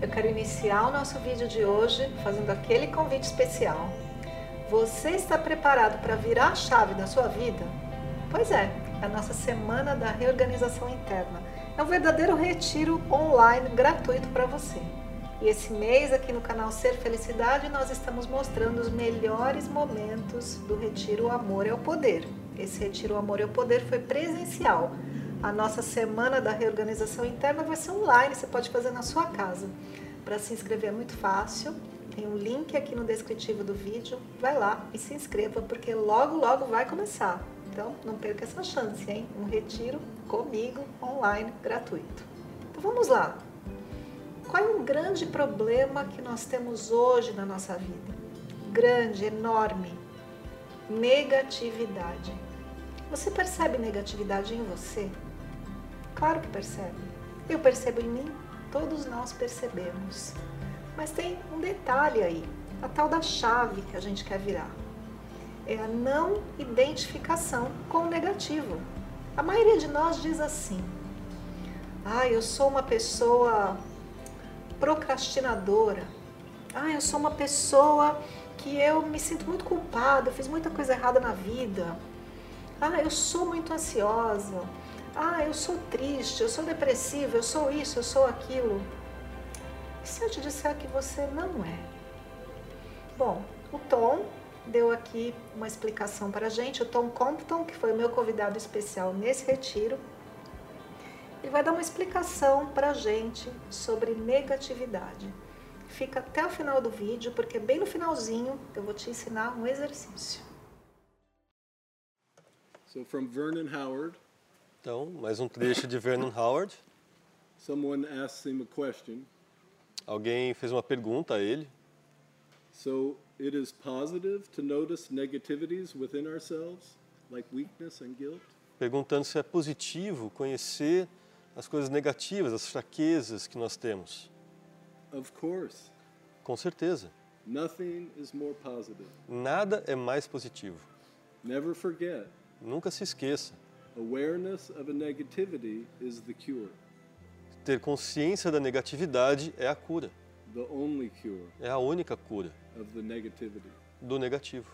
Eu quero iniciar o nosso vídeo de hoje fazendo aquele convite especial. Você está preparado para virar a chave da sua vida? Pois é, é a nossa semana da reorganização interna. É um verdadeiro retiro online gratuito para você. E esse mês aqui no canal Ser Felicidade nós estamos mostrando os melhores momentos do retiro Amor é o Poder. Esse retiro Amor é o Poder foi presencial a nossa semana da reorganização interna vai ser online, você pode fazer na sua casa. Para se inscrever é muito fácil, tem um link aqui no descritivo do vídeo. Vai lá e se inscreva, porque logo, logo vai começar. Então, não perca essa chance, hein? Um retiro comigo, online, gratuito. Então, vamos lá. Qual é o grande problema que nós temos hoje na nossa vida? Grande, enorme. Negatividade. Você percebe negatividade em você? Claro que percebe. Eu percebo em mim, todos nós percebemos. Mas tem um detalhe aí, a tal da chave que a gente quer virar. É a não identificação com o negativo. A maioria de nós diz assim: "Ah, eu sou uma pessoa procrastinadora. Ah, eu sou uma pessoa que eu me sinto muito culpada, eu fiz muita coisa errada na vida. Ah, eu sou muito ansiosa. Ah, eu sou triste, eu sou depressiva, eu sou isso, eu sou aquilo. E se eu te disser que você não é? Bom, o Tom deu aqui uma explicação para a gente, o Tom Compton, que foi o meu convidado especial nesse retiro, ele vai dar uma explicação para a gente sobre negatividade. Fica até o final do vídeo, porque bem no finalzinho eu vou te ensinar um exercício. So from Vernon Howard, Então, mais um trecho de Vernon Howard. someone asks him a question. Alguém fez uma pergunta a ele. So it is positive to notice negativities within ourselves, like weakness and guilt? perguntando se é positivo conhecer as coisas negativas, as fraquezas que nós temos. Of course. Com certeza. Nothing is more positive. Nada é mais positivo. Never forget, Nunca se esqueça. Awareness of a negativity is the cure, Ter consciência da negatividade é a cura. the only cure É a única cura of the negativity. do negativo.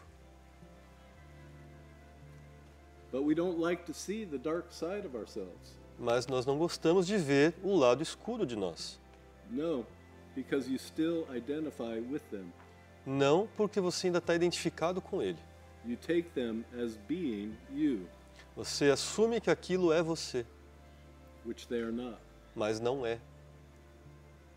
But we don't like to see the dark side of ourselves. Mas nós não gostamos de ver o lado escuro de nós. No, because you still identify with them. Não porque você ainda está identificado com ele. You take them as being you, Você assume que aquilo é você, which they are not. mas não é.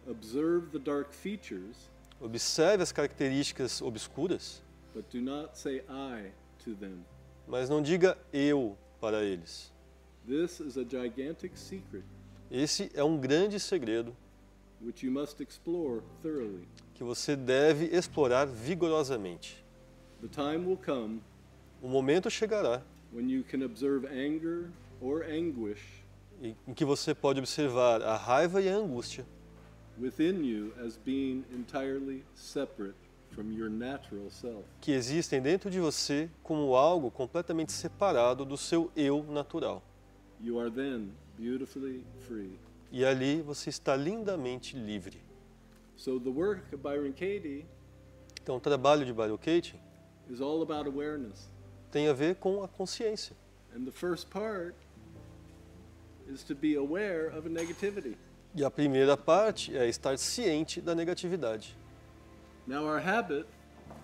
Observe the dark features, Observe as características obscuras, but do not say I to them. mas não diga eu para eles. This is a gigantic secret Esse é um grande segredo which you must explore thoroughly. que você deve explorar vigorosamente. The time will come O momento chegará when you can observe anger or anguish em que você pode observar a raiva e a angústia within you as being entirely separate from your natural self. que existem dentro de você como algo completamente separado do seu eu natural. You are then beautifully free. E ali você está lindamente livre. So the work of Byron Katie Então, o trabalho de Byron Katie is all about awareness. Tem a ver com a consciência. And the first part is to be aware of a negativity. E a primeira parte é estar ciente da negatividade. Now, our habit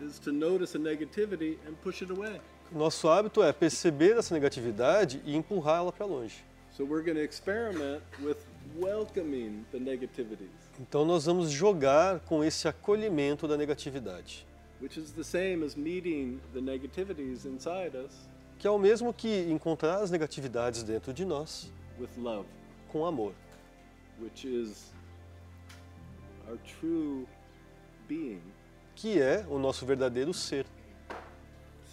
is to notice a negativity and push it away. Nosso hábito é perceber essa negatividade e empurrá-la para longe. So, we're going to experiment with welcoming the negativities, Então nós vamos jogar com esse acolhimento da negatividade, which is the same as meeting the negativities inside us que é o mesmo que encontrar as negatividades dentro de nós with love, com amor, which is our true being. que é o nosso verdadeiro ser.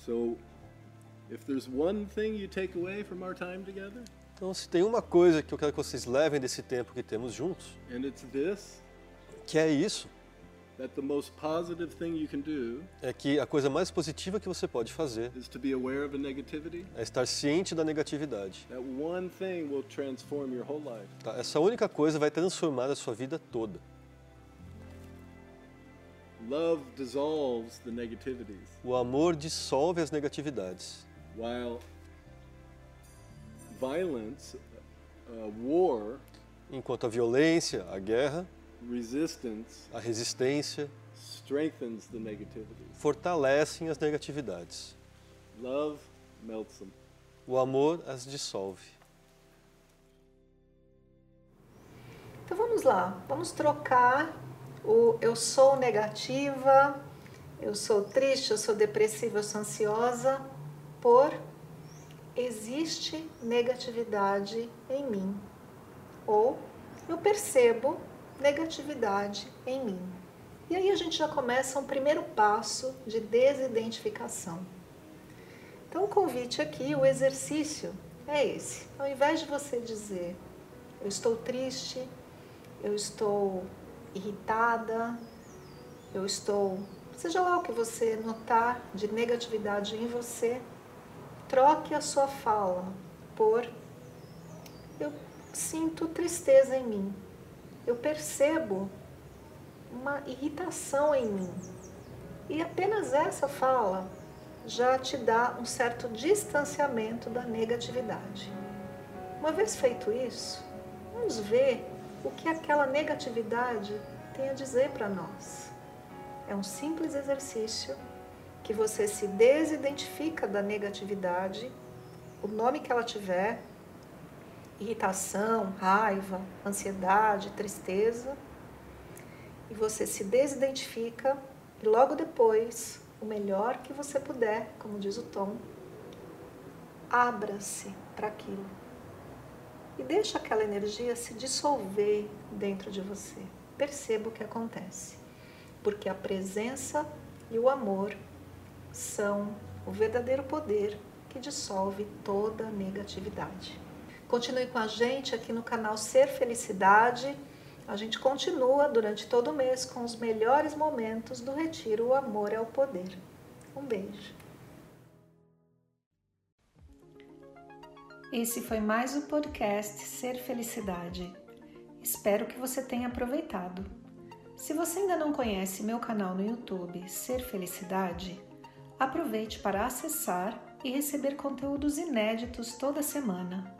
So, if there's one thing you take away from our time together, Então, se tem uma coisa que eu quero que vocês levem desse tempo que temos juntos, and it's this, que é isso, é que a coisa mais positiva que você pode fazer is to be aware of a negativity. é estar ciente da negatividade. That one thing will transform your whole life. tá? Essa única coisa vai transformar a sua vida toda. Love dissolves the negativities, O amor dissolve as negatividades, while violence, uh, war, enquanto a violência, a guerra, resistance a resistência strengthens the negativities. fortalecem as negatividades. Love melts them. O amor as dissolve. Então vamos lá, vamos trocar o eu sou negativa, eu sou triste, eu sou depressiva, eu sou ansiosa, por existe negatividade em mim. Ou eu percebo negatividade em mim. E aí a gente já começa um primeiro passo de desidentificação. Então o convite aqui, o exercício é esse. Ao invés de você dizer eu estou triste, eu estou irritada, eu estou. Seja lá o que você notar de negatividade em você, troque a sua fala por eu sinto tristeza em mim, eu percebo uma irritação em mim. E apenas essa fala já te dá um certo distanciamento da negatividade. Uma vez feito isso, vamos ver o que aquela negatividade tem a dizer para nós. É um simples exercício que você se desidentifica da negatividade, o nome que ela tiver, irritação, raiva, ansiedade, tristeza, e você se desidentifica e logo depois, o melhor que você puder, como diz o Tom, abra-se para aquilo e deixa aquela energia se dissolver dentro de você. Perceba o que acontece, porque a presença e o amor são o verdadeiro poder que dissolve toda negatividade. Continue com a gente aqui no canal Ser Felicidade. A gente continua durante todo o mês com os melhores momentos do Retiro O Amor é o Poder. Um beijo. Esse foi mais o podcast Ser Felicidade. Espero que você tenha aproveitado. Se você ainda não conhece meu canal no YouTube Ser Felicidade, aproveite para acessar e receber conteúdos inéditos toda semana.